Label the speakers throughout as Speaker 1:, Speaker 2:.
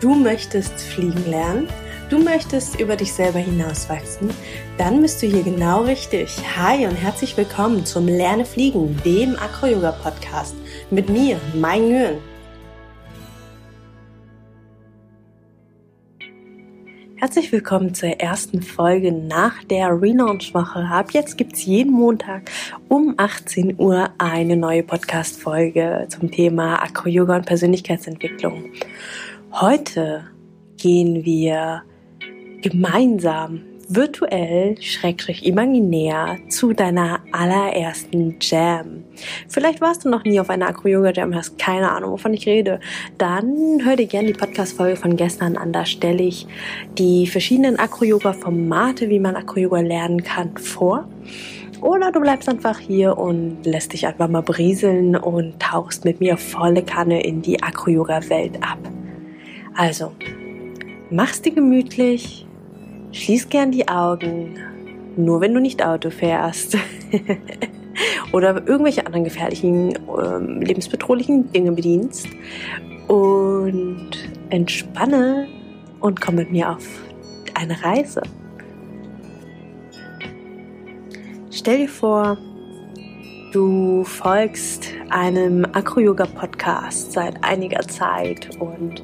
Speaker 1: Du möchtest fliegen lernen? Du möchtest über dich selber hinauswachsen? Dann bist du hier genau richtig. Hi und herzlich willkommen zum Lerne Fliegen, dem Acro-Yoga-Podcast. Mit mir, Mai Nguyen. Herzlich willkommen zur ersten Folge nach der Relaunch-Woche. Ab jetzt gibt es jeden Montag um 18 Uhr eine neue Podcast-Folge zum Thema Acro-Yoga und Persönlichkeitsentwicklung. Heute gehen wir gemeinsam virtuell, schrägstrich imaginär zu deiner allerersten Jam. Vielleicht warst du noch nie auf einer Acro-Yoga-Jam, hast keine Ahnung, wovon ich rede. Dann hör dir gerne die Podcast-Folge von gestern an. Da stelle ich die verschiedenen Acro-Yoga-Formate, wie man Acro-Yoga lernen kann, vor. Oder du bleibst einfach hier und lässt dich einfach mal brieseln und tauchst mit mir volle Kanne in die Acro-Yoga-Welt ab. Also, mach's dir gemütlich, schließ gern die Augen, nur wenn du nicht Auto fährst oder irgendwelche anderen gefährlichen, äh, lebensbedrohlichen Dinge bedienst und entspanne und komm mit mir auf eine Reise. Stell dir vor, du folgst einem Acro-Yoga-Podcast seit einiger Zeit und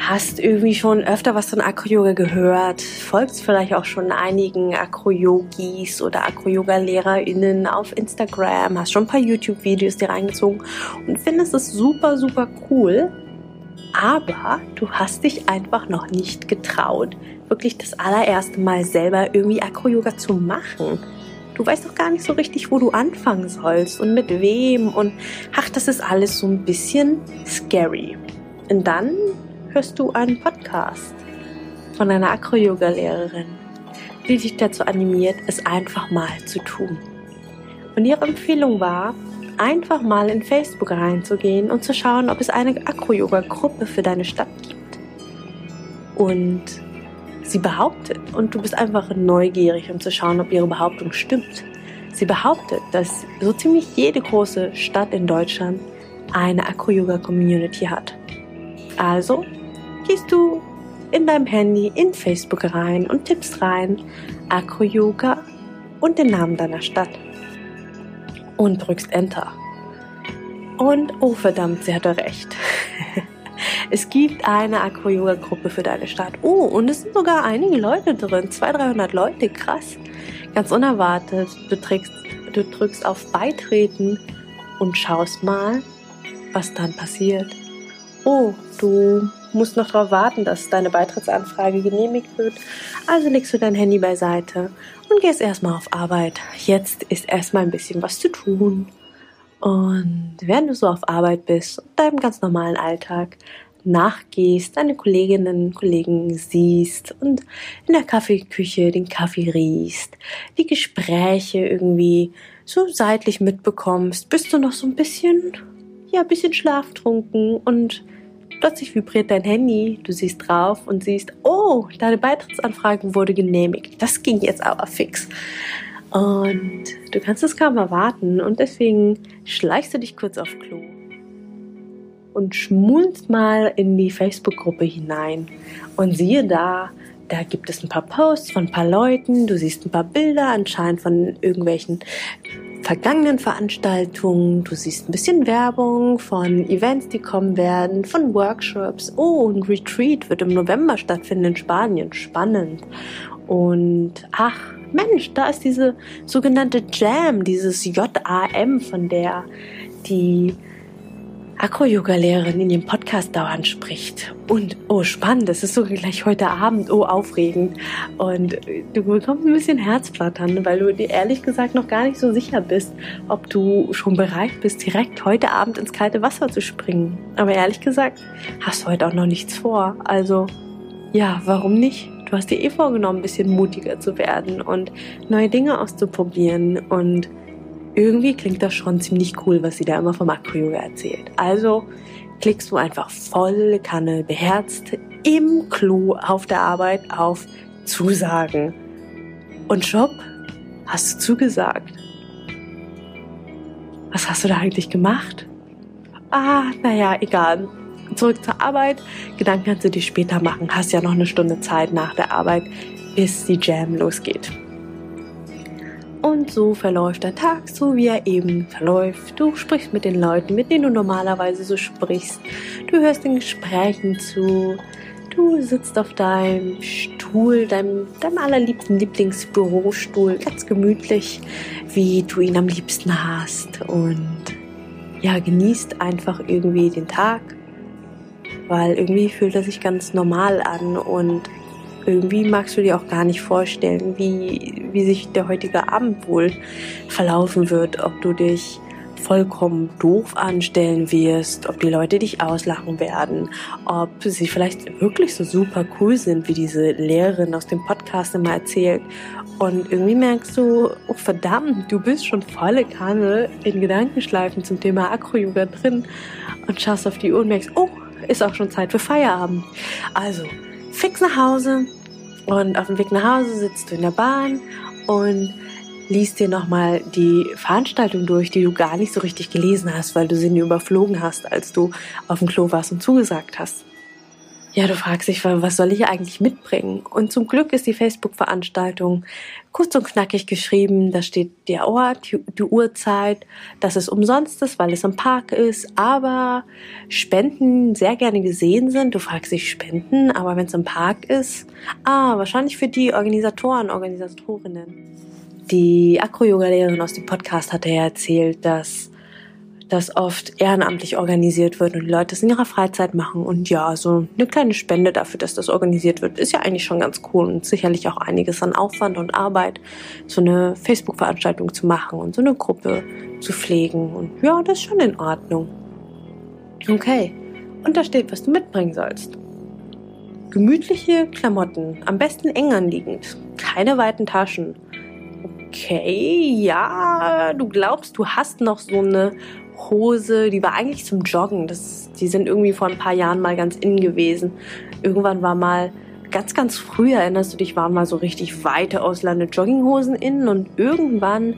Speaker 1: hast irgendwie schon öfter was von Acro-Yoga gehört, folgst vielleicht auch schon einigen Acro-Yogis oder Acro-Yoga-LehrerInnen auf Instagram, hast schon ein paar YouTube-Videos dir reingezogen und findest es super, super cool. Aber du hast dich einfach noch nicht getraut, wirklich das allererste Mal selber irgendwie Acro-Yoga zu machen. Du weißt doch gar nicht so richtig, wo du anfangen sollst und mit wem und ach, das ist alles so ein bisschen scary. Und dann hörst du einen Podcast von einer Acro-Yoga-Lehrerin, die dich dazu animiert, es einfach mal zu tun. Und ihre Empfehlung war, einfach mal in Facebook reinzugehen und zu schauen, ob es eine Acro-Yoga-Gruppe für deine Stadt gibt. Und sie behauptet, und du bist einfach neugierig, um zu schauen, ob ihre Behauptung stimmt. Sie behauptet, dass so ziemlich jede große Stadt in Deutschland eine Acro-Yoga-Community hat. Also gehst du in deinem Handy in Facebook rein und tippst rein Acro Yoga und den Namen deiner Stadt und drückst Enter. Und oh verdammt, sie hatte recht. es gibt eine Acro-Yoga-Gruppe für deine Stadt. Oh, und es sind sogar einige Leute drin. 200, 300 Leute, krass. Ganz unerwartet. Du, trägst, du drückst auf Beitreten und schaust mal, was dann passiert. Oh, du musst noch darauf warten, dass deine Beitrittsanfrage genehmigt wird. Also legst du dein Handy beiseite und gehst erstmal auf Arbeit. Jetzt ist erstmal ein bisschen was zu tun. Und während du so auf Arbeit bist und deinem ganz normalen Alltag nachgehst, deine Kolleginnen und Kollegen siehst und in der Kaffeeküche den Kaffee riechst, die Gespräche irgendwie so seitlich mitbekommst, bist du noch so ein bisschen, ja, ein bisschen schlaftrunken und Plötzlich vibriert dein Handy, du siehst drauf und siehst, oh, deine Beitrittsanfrage wurde genehmigt. Das ging jetzt aber fix. Und du kannst es kaum erwarten und deswegen schleichst du dich kurz auf Klo und schmulst mal in die Facebook-Gruppe hinein und siehe da, da gibt es ein paar Posts von ein paar Leuten, du siehst ein paar Bilder anscheinend von irgendwelchen vergangenen Veranstaltungen, du siehst ein bisschen Werbung von Events, die kommen werden, von Workshops. Oh, ein Retreat wird im November stattfinden in Spanien. Spannend. Und ach, Mensch, da ist diese sogenannte Jam, dieses JAM, von der die Akro-Yoga-Lehrerin in ihrem Podcast dauernd spricht. Und oh, spannend, das ist sogar gleich heute Abend, oh, aufregend. Und du bekommst ein bisschen Herzflattern, weil du dir ehrlich gesagt noch gar nicht so sicher bist, ob du schon bereit bist, direkt heute Abend ins kalte Wasser zu springen. Aber ehrlich gesagt, hast du heute auch noch nichts vor. Also, ja, warum nicht? Du hast dir eh vorgenommen, ein bisschen mutiger zu werden und neue Dinge auszuprobieren und irgendwie klingt das schon ziemlich cool, was sie da immer vom Acro-Yoga erzählt. Also klickst du einfach volle Kanne beherzt im Klo auf der Arbeit auf Zusagen. Und Job, hast du zugesagt? Was hast du da eigentlich gemacht? Ah, naja, egal. zurück zur Arbeit. Gedanken kannst du dir später machen. Hast ja noch eine Stunde Zeit nach der Arbeit, bis die Jam losgeht. Und so verläuft der Tag, so wie er eben verläuft. Du sprichst mit den Leuten, mit denen du normalerweise so sprichst. Du hörst den Gesprächen zu. Du sitzt auf deinem Stuhl, deinem, deinem allerliebsten Lieblingsbürostuhl, ganz gemütlich, wie du ihn am liebsten hast. Und ja, genießt einfach irgendwie den Tag, weil irgendwie fühlt er sich ganz normal an und irgendwie magst du dir auch gar nicht vorstellen, wie, wie sich der heutige Abend wohl verlaufen wird, ob du dich vollkommen doof anstellen wirst, ob die Leute dich auslachen werden, ob sie vielleicht wirklich so super cool sind, wie diese Lehrerin aus dem Podcast immer erzählt. Und irgendwie merkst du, oh verdammt, du bist schon volle Kanne in Gedankenschleifen zum Thema Acro-Yoga drin und schaust auf die Uhr und merkst, oh, ist auch schon Zeit für Feierabend. Also, fix nach Hause und auf dem Weg nach Hause sitzt du in der Bahn und liest dir nochmal die Veranstaltung durch, die du gar nicht so richtig gelesen hast, weil du sie nur überflogen hast, als du auf dem Klo warst und zugesagt hast. Ja, du fragst dich, was soll ich eigentlich mitbringen? Und zum Glück ist die Facebook-Veranstaltung kurz und knackig geschrieben. Da steht der Ort, die Uhrzeit, dass es umsonst ist, weil es im Park ist, aber Spenden sehr gerne gesehen sind. Du fragst dich Spenden, aber wenn es im Park ist, ah, wahrscheinlich für die Organisatoren, Organisatorinnen. Die Akro-Yoga-Lehrerin aus dem Podcast hatte ja erzählt, dass das oft ehrenamtlich organisiert wird und die Leute es in ihrer Freizeit machen. Und ja, so eine kleine Spende dafür, dass das organisiert wird, ist ja eigentlich schon ganz cool und sicherlich auch einiges an Aufwand und Arbeit, so eine Facebook-Veranstaltung zu machen und so eine Gruppe zu pflegen. Und ja, das ist schon in Ordnung. Okay, und da steht, was du mitbringen sollst. Gemütliche Klamotten, am besten eng anliegend, keine weiten Taschen. Okay, ja, du glaubst, du hast noch so eine Hose, die war eigentlich zum Joggen. Das, die sind irgendwie vor ein paar Jahren mal ganz innen gewesen. Irgendwann war mal, ganz, ganz früh, erinnerst du dich, waren mal so richtig weite Auslande Jogginghosen innen und irgendwann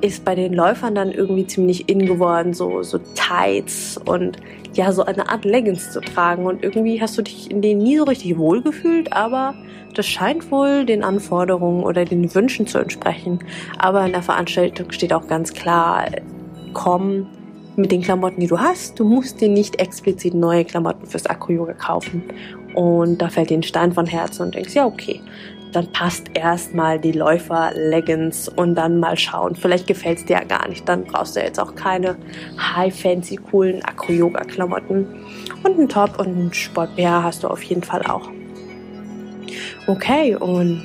Speaker 1: ist bei den Läufern dann irgendwie ziemlich in geworden, so, so Tights und ja, so eine Art Leggings zu tragen. Und irgendwie hast du dich in denen nie so richtig wohlgefühlt, aber das scheint wohl den Anforderungen oder den Wünschen zu entsprechen. Aber in der Veranstaltung steht auch ganz klar, komm mit den Klamotten, die du hast. Du musst dir nicht explizit neue Klamotten fürs Akro-Yoga kaufen. Und da fällt dir ein Stein von Herzen und denkst, ja, okay, dann passt erstmal die Läufer-Leggings und dann mal schauen. Vielleicht gefällt es dir ja gar nicht. Dann brauchst du jetzt auch keine high-fancy, coolen Akro-Yoga-Klamotten. Und einen Top und einen Sport-BH hast du auf jeden Fall auch. Okay, und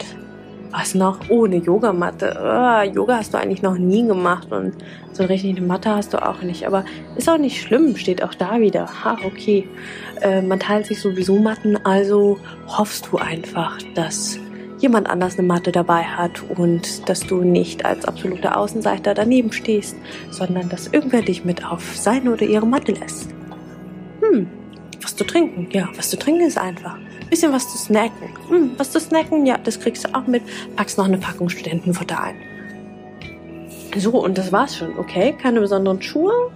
Speaker 1: was noch? Oh, eine Yogamatte. Oh, Yoga hast du eigentlich noch nie gemacht und so richtig eine Matte hast du auch nicht. Aber ist auch nicht schlimm, steht auch da wieder. Ha, okay. Äh, man teilt sich sowieso Matten, also hoffst du einfach, dass jemand anders eine Matte dabei hat und dass du nicht als absoluter Außenseiter daneben stehst, sondern dass irgendwer dich mit auf seine oder ihre Matte lässt. Hm, was zu trinken? Ja, was zu trinken ist einfach bisschen was zu snacken. Hm, was zu snacken, ja, das kriegst du auch mit. Packst noch eine Packung Studentenfutter ein. So, und das war's schon, okay? Keine besonderen Schuhe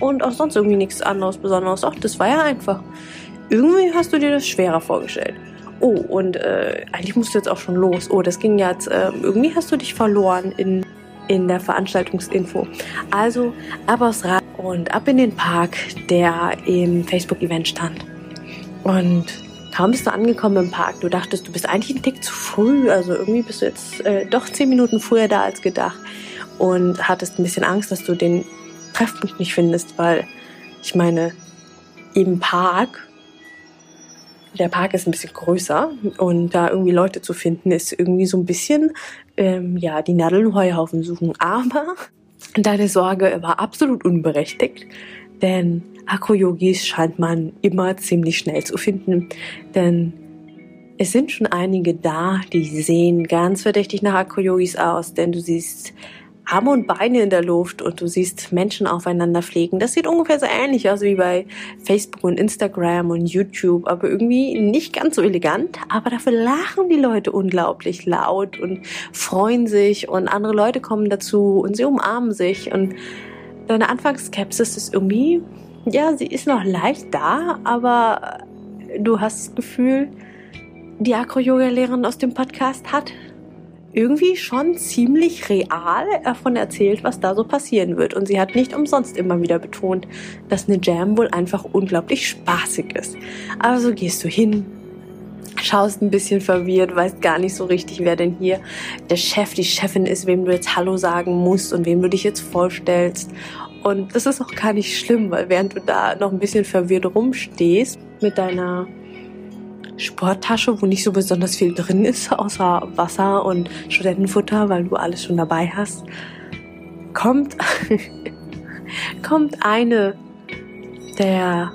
Speaker 1: und auch sonst irgendwie nichts anderes Besonderes. Ach, das war ja einfach. Irgendwie hast du dir das schwerer vorgestellt. Oh, und äh, eigentlich musst du jetzt auch schon los. Oh, das ging jetzt, äh, irgendwie hast du dich verloren in, in der Veranstaltungsinfo. Also ab aufs Rad und ab in den Park, der im Facebook-Event stand. Und Kaum bist du angekommen im Park, du dachtest, du bist eigentlich einen Tick zu früh, also irgendwie bist du jetzt äh, doch zehn Minuten früher da als gedacht und hattest ein bisschen Angst, dass du den Treffpunkt nicht findest, weil ich meine, im Park, der Park ist ein bisschen größer und da irgendwie Leute zu finden, ist irgendwie so ein bisschen, ähm, ja, die Nadeln Heuhaufen suchen. Aber deine Sorge war absolut unberechtigt, denn Akro-Yogis scheint man immer ziemlich schnell zu finden, denn es sind schon einige da, die sehen ganz verdächtig nach Akro-Yogis aus, denn du siehst Arme und Beine in der Luft und du siehst Menschen aufeinander pflegen. Das sieht ungefähr so ähnlich aus wie bei Facebook und Instagram und YouTube, aber irgendwie nicht ganz so elegant. Aber dafür lachen die Leute unglaublich laut und freuen sich und andere Leute kommen dazu und sie umarmen sich und deine Anfangsskepsis ist irgendwie ja, sie ist noch leicht da, aber du hast das Gefühl, die Acro-Yoga-Lehrerin aus dem Podcast hat irgendwie schon ziemlich real davon erzählt, was da so passieren wird. Und sie hat nicht umsonst immer wieder betont, dass eine Jam wohl einfach unglaublich spaßig ist. Also gehst du hin, schaust ein bisschen verwirrt, weißt gar nicht so richtig, wer denn hier der Chef, die Chefin ist, wem du jetzt Hallo sagen musst und wem du dich jetzt vorstellst. Und das ist auch gar nicht schlimm, weil während du da noch ein bisschen verwirrt rumstehst mit deiner Sporttasche, wo nicht so besonders viel drin ist, außer Wasser und Studentenfutter, weil du alles schon dabei hast, kommt, kommt eine der,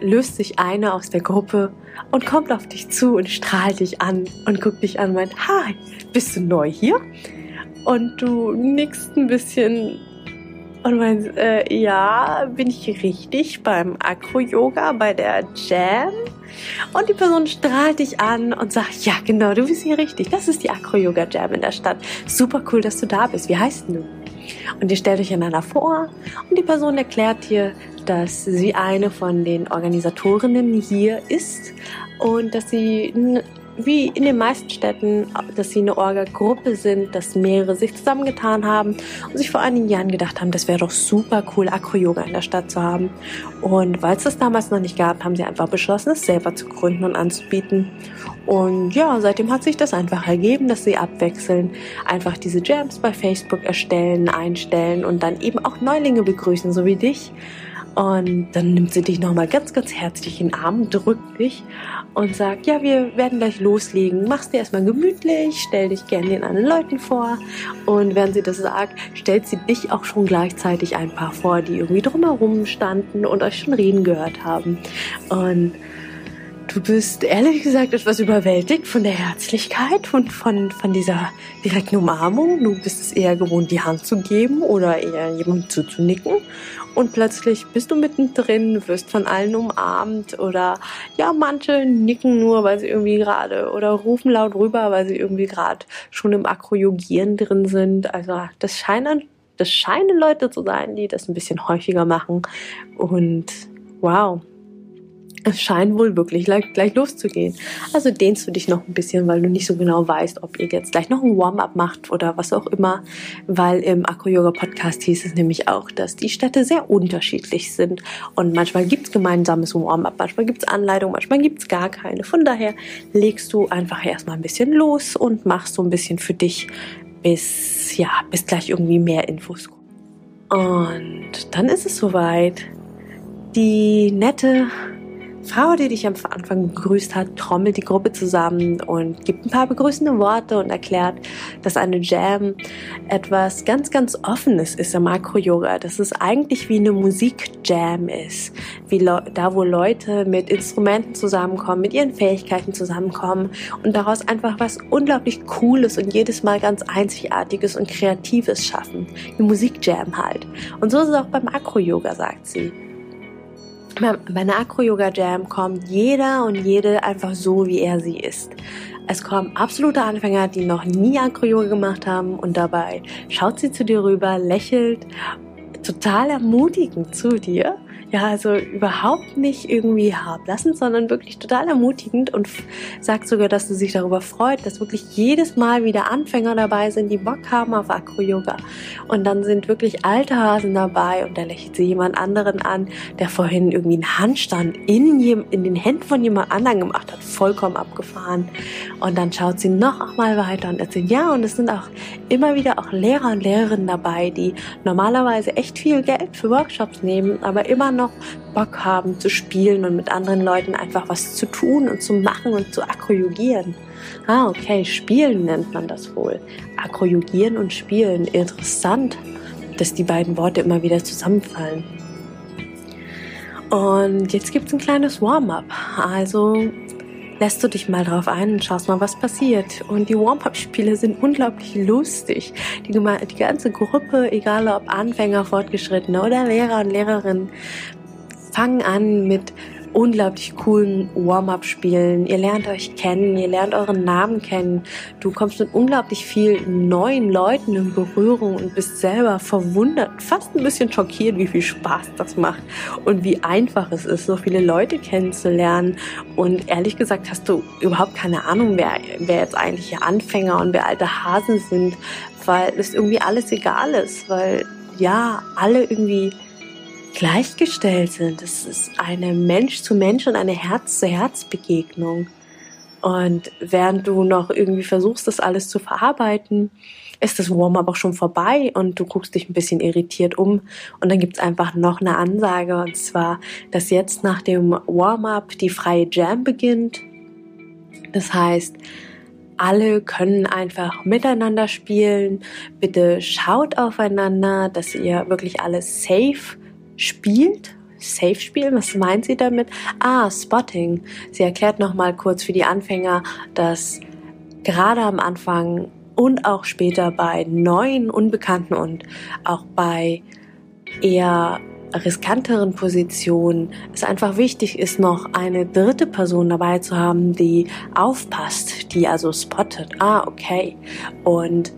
Speaker 1: löst sich eine aus der Gruppe und kommt auf dich zu und strahlt dich an und guckt dich an und meint, hi, bist du neu hier? Und du nickst ein bisschen und meinst, äh, ja, bin ich richtig beim Acro-Yoga, bei der Jam? Und die Person strahlt dich an und sagt, ja, genau, du bist hier richtig. Das ist die Acro-Yoga-Jam in der Stadt. Super cool, dass du da bist. Wie heißt du? Und ihr stellt euch einander vor und die Person erklärt dir, dass sie eine von den Organisatorinnen hier ist und dass sie wie in den meisten Städten, dass sie eine Orga-Gruppe sind, dass mehrere sich zusammengetan haben und sich vor einigen Jahren gedacht haben, das wäre doch super cool, Acro-Yoga in der Stadt zu haben. Und weil es das damals noch nicht gab, haben sie einfach beschlossen, es selber zu gründen und anzubieten. Und ja, seitdem hat sich das einfach ergeben, dass sie abwechseln, einfach diese Jams bei Facebook erstellen, einstellen und dann eben auch Neulinge begrüßen, so wie dich. Und dann nimmt sie dich nochmal ganz, ganz herzlich in den Arm, drückt dich und sagt, ja, wir werden gleich loslegen. Mach's dir erstmal gemütlich, stell dich gerne den anderen Leuten vor. Und während sie das sagt, stellt sie dich auch schon gleichzeitig ein paar vor, die irgendwie drumherum standen und euch schon reden gehört haben. Und Du bist ehrlich gesagt etwas überwältigt von der Herzlichkeit und von, von dieser direkten Umarmung. Du bist es eher gewohnt, die Hand zu geben oder eher jemandem zuzunicken. Und plötzlich bist du mittendrin, wirst von allen umarmt oder ja, manche nicken nur, weil sie irgendwie gerade oder rufen laut rüber, weil sie irgendwie gerade schon im Akroyogieren drin sind. Also das scheinen, das scheinen Leute zu sein, die das ein bisschen häufiger machen. Und wow, es scheint wohl wirklich gleich, loszugehen. Also dehnst du dich noch ein bisschen, weil du nicht so genau weißt, ob ihr jetzt gleich noch ein Warm-up macht oder was auch immer. Weil im Acro-Yoga-Podcast hieß es nämlich auch, dass die Städte sehr unterschiedlich sind. Und manchmal gibt's gemeinsames Warm-up, manchmal gibt's Anleitung, manchmal gibt's gar keine. Von daher legst du einfach erstmal ein bisschen los und machst so ein bisschen für dich, bis, ja, bis gleich irgendwie mehr Infos kommen. Und dann ist es soweit. Die nette Frau, die dich am Anfang begrüßt hat, trommelt die Gruppe zusammen und gibt ein paar begrüßende Worte und erklärt, dass eine Jam etwas ganz, ganz Offenes ist im Makro-Yoga, dass es eigentlich wie eine Musik-Jam ist, wie da, wo Leute mit Instrumenten zusammenkommen, mit ihren Fähigkeiten zusammenkommen und daraus einfach was unglaublich Cooles und jedes Mal ganz Einzigartiges und Kreatives schaffen. Eine Musik-Jam halt. Und so ist es auch beim Makro-Yoga, sagt sie. Bei einer Acro-Yoga-Jam kommt jeder und jede einfach so, wie er sie ist. Es kommen absolute Anfänger, die noch nie Acro-Yoga gemacht haben und dabei schaut sie zu dir rüber, lächelt total ermutigend zu dir ja, also überhaupt nicht irgendwie herablassend, sondern wirklich total ermutigend und sagt sogar, dass sie sich darüber freut, dass wirklich jedes Mal wieder Anfänger dabei sind, die Bock haben auf Acro-Yoga. Und dann sind wirklich alte Hasen dabei und da lächelt sie jemand anderen an, der vorhin irgendwie einen Handstand in, in den Händen von jemand anderen gemacht hat, vollkommen abgefahren. Und dann schaut sie noch mal weiter und erzählt, ja, und es sind auch immer wieder auch Lehrer und Lehrerinnen dabei, die normalerweise echt viel Geld für Workshops nehmen, aber immer noch Bock haben zu spielen und mit anderen Leuten einfach was zu tun und zu machen und zu akroyogieren. Ah, okay, spielen nennt man das wohl. Akroyogieren und spielen. Interessant, dass die beiden Worte immer wieder zusammenfallen. Und jetzt gibt es ein kleines Warm-up. Also lässt du dich mal drauf ein und schaust mal, was passiert. Und die Warm-up-Spiele sind unglaublich lustig. Die, die ganze Gruppe, egal ob Anfänger, Fortgeschrittene oder Lehrer und Lehrerinnen, fangen an mit unglaublich coolen Warm-up-Spielen. Ihr lernt euch kennen, ihr lernt euren Namen kennen. Du kommst mit unglaublich vielen neuen Leuten in Berührung und bist selber verwundert, fast ein bisschen schockiert, wie viel Spaß das macht und wie einfach es ist, so viele Leute kennenzulernen. Und ehrlich gesagt hast du überhaupt keine Ahnung, wer, wer jetzt eigentlich Anfänger und wer alte Hasen sind, weil es irgendwie alles egal ist, weil ja, alle irgendwie gleichgestellt sind. Es ist eine Mensch zu Mensch und eine Herz zu Herz Begegnung. Und während du noch irgendwie versuchst, das alles zu verarbeiten, ist das Warm-up auch schon vorbei und du guckst dich ein bisschen irritiert um. Und dann gibt's einfach noch eine Ansage, und zwar, dass jetzt nach dem Warm-up die freie Jam beginnt. Das heißt, alle können einfach miteinander spielen. Bitte schaut aufeinander, dass ihr wirklich alles safe spielt. Safe spielen, was meint sie damit? Ah, Spotting. Sie erklärt nochmal kurz für die Anfänger, dass gerade am Anfang und auch später bei neuen Unbekannten und auch bei eher riskanteren Positionen es einfach wichtig ist, noch eine dritte Person dabei zu haben, die aufpasst, die also spottet. Ah, okay. Und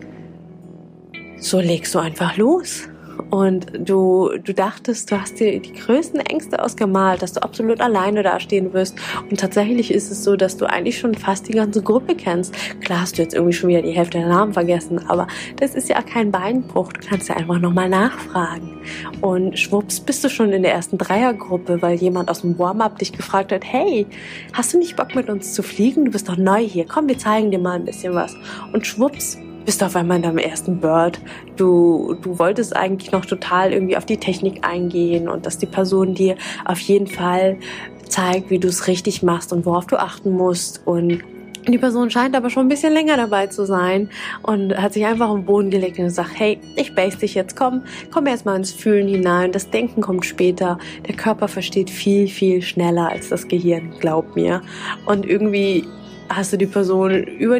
Speaker 1: so legst du einfach los und du, du dachtest, du hast dir die größten Ängste ausgemalt, dass du absolut alleine dastehen wirst. Und tatsächlich ist es so, dass du eigentlich schon fast die ganze Gruppe kennst. Klar hast du jetzt irgendwie schon wieder die Hälfte der Namen vergessen, aber das ist ja kein Beinbruch. Du kannst ja einfach nochmal nachfragen. Und schwupps bist du schon in der ersten Dreiergruppe, weil jemand aus dem Warm-up dich gefragt hat, hey, hast du nicht Bock mit uns zu fliegen? Du bist doch neu hier. Komm, wir zeigen dir mal ein bisschen was. Und schwupps bist auf einmal in deinem ersten Bird. Du, du wolltest eigentlich noch total irgendwie auf die Technik eingehen und dass die Person dir auf jeden Fall zeigt, wie du es richtig machst und worauf du achten musst und die Person scheint aber schon ein bisschen länger dabei zu sein und hat sich einfach am Boden gelegt und gesagt, hey, ich base dich jetzt, komm, komm erst mal ins Fühlen hinein, das Denken kommt später, der Körper versteht viel, viel schneller als das Gehirn, glaub mir. Und irgendwie hast du die Person über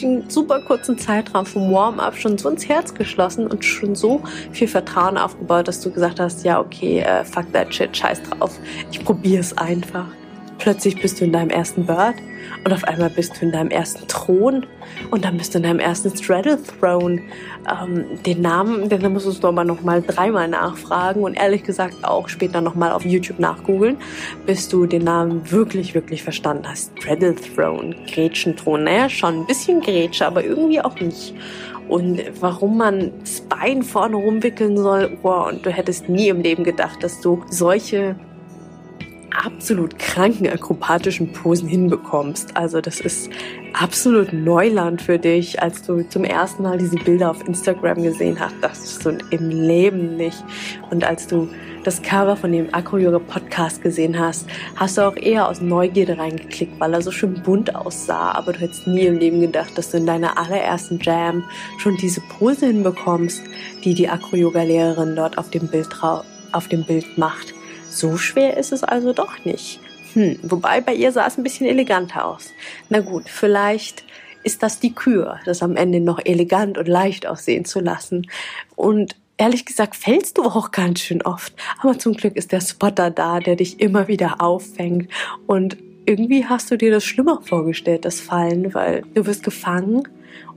Speaker 1: den super kurzen Zeitraum vom Warm-up schon so ins Herz geschlossen und schon so viel Vertrauen aufgebaut, dass du gesagt hast, ja, okay, äh, fuck that shit, scheiß drauf, ich probier's einfach. Plötzlich bist du in deinem ersten Bird und auf einmal bist du in deinem ersten Thron und dann bist du in deinem ersten Straddle Throne. Ähm, den Namen, den musstest du aber noch mal dreimal nachfragen und ehrlich gesagt auch später noch mal auf YouTube nachgoogeln, bis du den Namen wirklich, wirklich verstanden hast. Straddle Throne, Gretchenthron. Naja, schon ein bisschen Grätsche, aber irgendwie auch nicht und warum man das Bein vorne rumwickeln soll. Wow, und du hättest nie im Leben gedacht, dass du solche absolut kranken akrobatischen Posen hinbekommst. Also das ist absolut Neuland für dich, als du zum ersten Mal diese Bilder auf Instagram gesehen hast. Das ist so im Leben nicht. Und als du das Cover von dem Acro-Yoga Podcast gesehen hast, hast du auch eher aus Neugierde reingeklickt, weil er so schön bunt aussah. Aber du hättest nie im Leben gedacht, dass du in deiner allerersten Jam schon diese Pose hinbekommst, die die Acro-Yoga-Lehrerin dort auf dem Bild, auf dem Bild macht. So schwer ist es also doch nicht. Hm, wobei bei ihr sah es ein bisschen eleganter aus. Na gut, vielleicht ist das die Kür, das am Ende noch elegant und leicht aussehen zu lassen. Und ehrlich gesagt fällst du auch ganz schön oft. Aber zum Glück ist der Spotter da, der dich immer wieder auffängt. Und irgendwie hast du dir das schlimmer vorgestellt, das Fallen, weil du wirst gefangen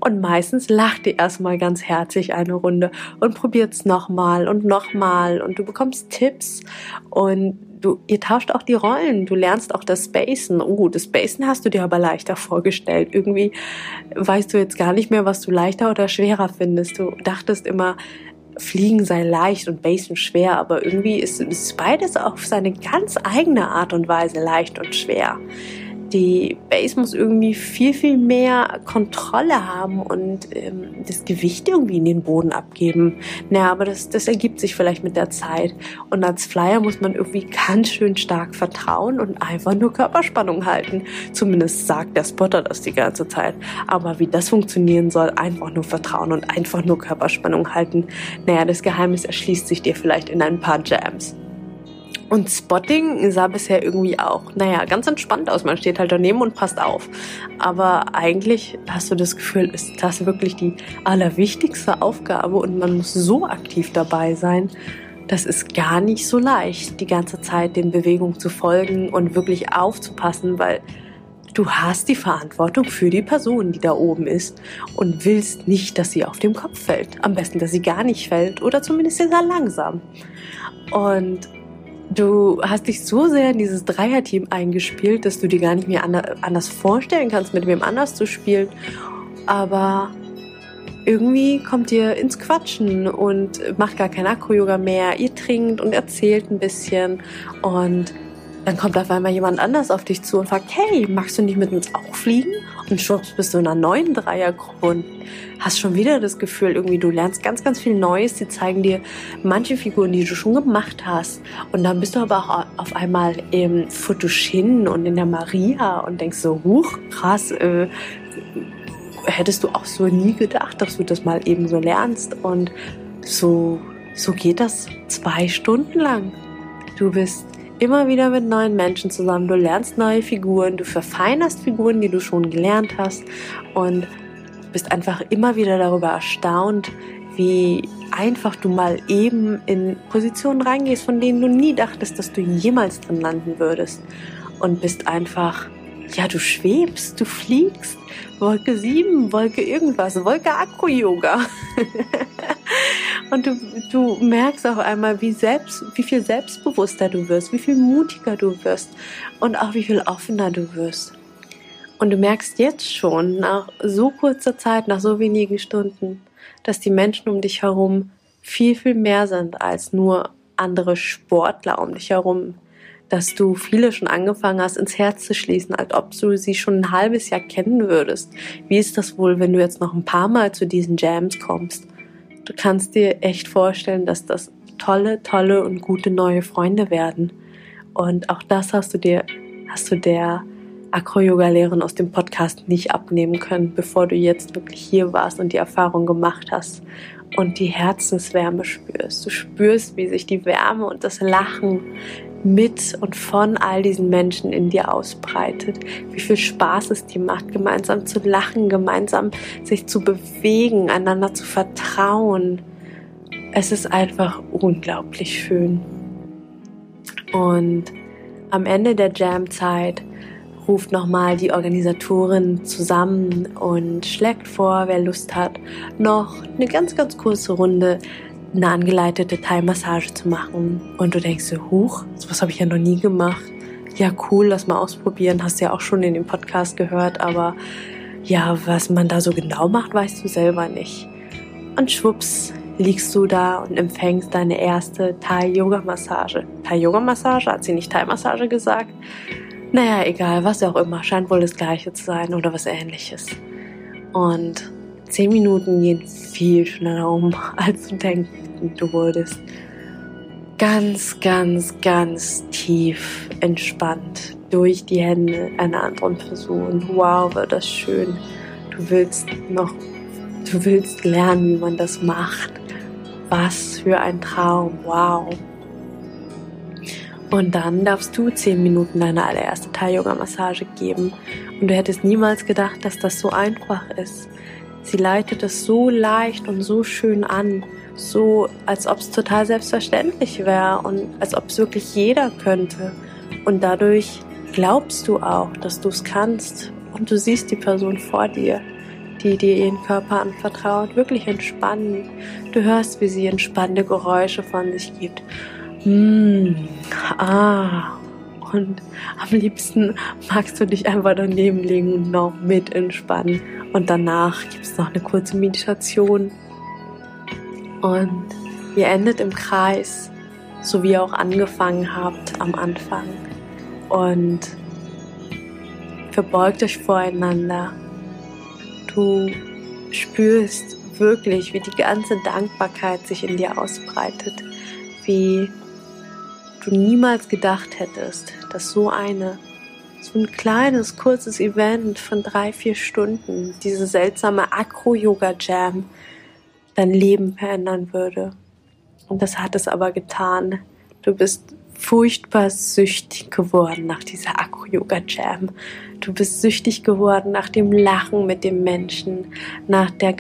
Speaker 1: und meistens lacht ihr erstmal ganz herzlich eine Runde und probiert es nochmal und nochmal und du bekommst Tipps und du, ihr tauscht auch die Rollen. Du lernst auch das Spacen. Oh, das Spacen hast du dir aber leichter vorgestellt. Irgendwie weißt du jetzt gar nicht mehr, was du leichter oder schwerer findest. Du dachtest immer, Fliegen sei leicht und Basen schwer, aber irgendwie ist, ist beides auf seine ganz eigene Art und Weise leicht und schwer die Base muss irgendwie viel, viel mehr Kontrolle haben und ähm, das Gewicht irgendwie in den Boden abgeben. Naja, aber das, das ergibt sich vielleicht mit der Zeit. Und als Flyer muss man irgendwie ganz schön stark vertrauen und einfach nur Körperspannung halten. Zumindest sagt der Spotter das die ganze Zeit. Aber wie das funktionieren soll, einfach nur vertrauen und einfach nur Körperspannung halten. Naja, das Geheimnis erschließt sich dir vielleicht in ein paar Jams. Und Spotting sah bisher irgendwie auch, naja, ganz entspannt aus. Man steht halt daneben und passt auf. Aber eigentlich hast du das Gefühl, ist das wirklich die allerwichtigste Aufgabe und man muss so aktiv dabei sein, das ist gar nicht so leicht, die ganze Zeit den Bewegungen zu folgen und wirklich aufzupassen, weil du hast die Verantwortung für die Person, die da oben ist und willst nicht, dass sie auf dem Kopf fällt. Am besten, dass sie gar nicht fällt oder zumindest sehr langsam. Und du hast dich so sehr in dieses Dreierteam eingespielt, dass du dir gar nicht mehr anders vorstellen kannst, mit wem anders zu spielen. Aber irgendwie kommt ihr ins Quatschen und macht gar kein Akro-Yoga mehr. Ihr trinkt und erzählt ein bisschen und dann kommt auf einmal jemand anders auf dich zu und fragt, hey, magst du nicht mit uns auch fliegen? Und schwupps bist du in einer neuen Dreiergruppe und hast schon wieder das Gefühl, irgendwie du lernst ganz, ganz viel Neues. Die zeigen dir manche Figuren, die du schon gemacht hast. Und dann bist du aber auch auf einmal im Futushin und in der Maria und denkst so, huch, krass, äh, hättest du auch so nie gedacht, dass du das mal eben so lernst. Und so, so geht das zwei Stunden lang. Du bist immer wieder mit neuen Menschen zusammen, du lernst neue Figuren, du verfeinerst Figuren, die du schon gelernt hast und bist einfach immer wieder darüber erstaunt, wie einfach du mal eben in Positionen reingehst, von denen du nie dachtest, dass du jemals drin landen würdest. Und bist einfach, ja, du schwebst, du fliegst. Wolke 7, Wolke irgendwas, Wolke Akku-Yoga. Und du, du merkst auch einmal, wie, selbst, wie viel selbstbewusster du wirst, wie viel mutiger du wirst und auch wie viel offener du wirst. Und du merkst jetzt schon, nach so kurzer Zeit, nach so wenigen Stunden, dass die Menschen um dich herum viel, viel mehr sind als nur andere Sportler um dich herum. Dass du viele schon angefangen hast, ins Herz zu schließen, als ob du sie schon ein halbes Jahr kennen würdest. Wie ist das wohl, wenn du jetzt noch ein paar Mal zu diesen Jams kommst? Du kannst dir echt vorstellen, dass das tolle, tolle und gute neue Freunde werden. Und auch das hast du dir, hast du der Acro-Yoga-Lehrerin aus dem Podcast nicht abnehmen können, bevor du jetzt wirklich hier warst und die Erfahrung gemacht hast und die Herzenswärme spürst. Du spürst, wie sich die Wärme und das Lachen mit und von all diesen Menschen in dir ausbreitet. Wie viel Spaß es dir macht, gemeinsam zu lachen, gemeinsam sich zu bewegen, einander zu vertrauen. Es ist einfach unglaublich schön. Und am Ende der Jam-Zeit ruft nochmal die Organisatorin zusammen und schlägt vor, wer Lust hat, noch eine ganz, ganz kurze Runde eine angeleitete Thai-Massage zu machen. Und du denkst so, huch, sowas habe ich ja noch nie gemacht. Ja, cool, lass mal ausprobieren. Hast du ja auch schon in dem Podcast gehört, aber ja, was man da so genau macht, weißt du selber nicht. Und schwupps, liegst du da und empfängst deine erste Thai-Yoga-Massage. Thai-Yoga-Massage? Hat sie nicht Thai-Massage gesagt? Naja, egal, was auch immer. Scheint wohl das Gleiche zu sein oder was ähnliches. Und zehn Minuten gehen viel schneller um, als du denken du wurdest. Ganz, ganz, ganz tief entspannt durch die Hände einer anderen Person. Wow, war das schön. Du willst noch, du willst lernen, wie man das macht. Was für ein Traum. Wow. Und dann darfst du zehn Minuten deine allererste Thai-Yoga-Massage geben. Und du hättest niemals gedacht, dass das so einfach ist. Sie leitet es so leicht und so schön an, so als ob es total selbstverständlich wäre und als ob es wirklich jeder könnte. Und dadurch glaubst du auch, dass du es kannst und du siehst die Person vor dir, die dir ihren Körper anvertraut, wirklich entspannen. Du hörst, wie sie entspannende Geräusche von sich gibt Mm, ah. Und am liebsten magst du dich einfach daneben legen und noch mit entspannen. Und danach gibt es noch eine kurze Meditation. Und ihr endet im Kreis, so wie ihr auch angefangen habt am Anfang. Und verbeugt euch voreinander. Du spürst wirklich, wie die ganze Dankbarkeit sich in dir ausbreitet, wie du niemals gedacht hättest, dass so eine, so ein kleines, kurzes Event von drei, vier Stunden, diese seltsame Acro-Yoga-Jam, dein Leben verändern würde. Und das hat es aber getan. Du bist furchtbar süchtig geworden nach dieser Akro-Yoga-Jam. Du bist süchtig geworden nach dem Lachen mit dem Menschen, nach der,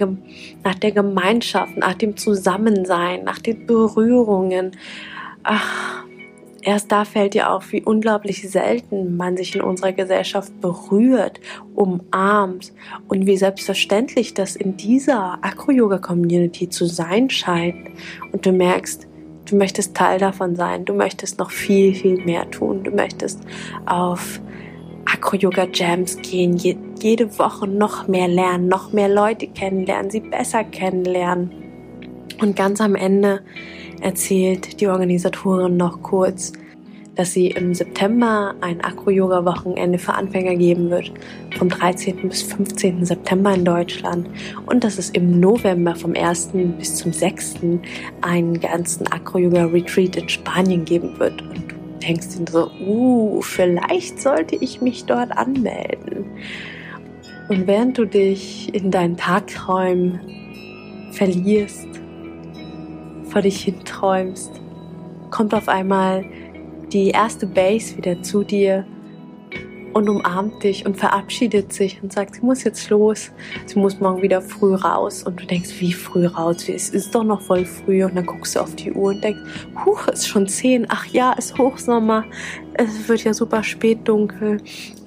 Speaker 1: nach der Gemeinschaft, nach dem Zusammensein, nach den Berührungen. Ach, erst da fällt dir auf, wie unglaublich selten man sich in unserer Gesellschaft berührt, umarmt und wie selbstverständlich das in dieser Acro-Yoga-Community zu sein scheint. Und du merkst, du möchtest Teil davon sein, du möchtest noch viel, viel mehr tun, du möchtest auf Acro-Yoga-Jams gehen, je, jede Woche noch mehr lernen, noch mehr Leute kennenlernen, sie besser kennenlernen. Und ganz am Ende erzählt die Organisatorin noch kurz, dass sie im September ein Acro-Yoga-Wochenende für Anfänger geben wird, vom 13. bis 15. September in Deutschland und dass es im November vom 1. bis zum 6. einen ganzen Acro-Yoga-Retreat in Spanien geben wird. Und du denkst dir so, uh, vielleicht sollte ich mich dort anmelden. Und während du dich in deinen Tagträumen verlierst, vor dich hinträumst, kommt auf einmal die erste Base wieder zu dir und umarmt dich und verabschiedet sich und sagt, sie muss jetzt los, sie muss morgen wieder früh raus. Und du denkst, wie früh raus? Es ist doch noch voll früh. Und dann guckst du auf die Uhr und denkst, huch, es ist schon zehn. Ach ja, es ist Hochsommer. Es wird ja super spät dunkel.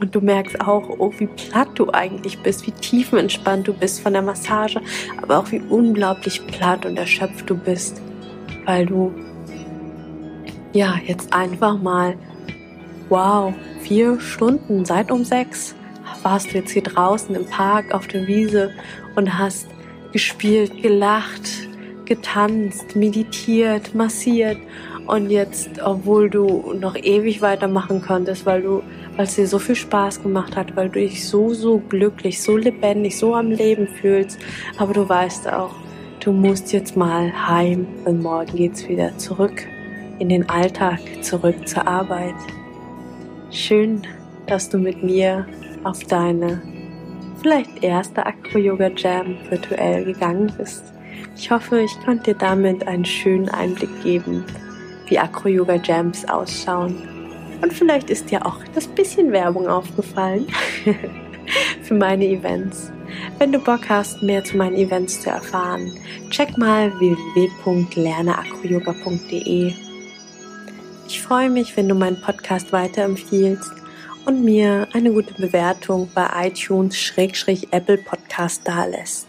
Speaker 1: Und du merkst auch, oh, wie platt du eigentlich bist, wie tiefenentspannt du bist von der Massage, aber auch wie unglaublich platt und erschöpft du bist, weil du ja jetzt einfach mal, wow, vier Stunden, seit um sechs warst du jetzt hier draußen im Park auf der Wiese und hast gespielt, gelacht, getanzt, meditiert, massiert und jetzt, obwohl du noch ewig weitermachen konntest, weil du, weil es dir so viel Spaß gemacht hat, weil du dich so, so glücklich, so lebendig, so am Leben fühlst, aber du weißt auch, du musst jetzt mal heim und morgen geht's wieder zurück in den Alltag, zurück zur Arbeit. Schön, dass du mit mir auf deine vielleicht erste Acro-Yoga-Jam virtuell gegangen bist. Ich hoffe, ich konnte dir damit einen schönen Einblick geben, wie Acro-Yoga-Jams ausschauen. Und vielleicht ist dir auch das bisschen Werbung aufgefallen für meine Events. Wenn du Bock hast, mehr zu meinen Events zu erfahren, check mal www.lerneacroyoga.de ich freue mich, wenn du meinen Podcast weiterempfiehlst und mir eine gute Bewertung bei iTunes-Apple Podcast dalässt.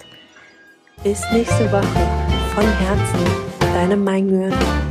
Speaker 1: Bis nächste Woche. Von Herzen, deine Maingüren.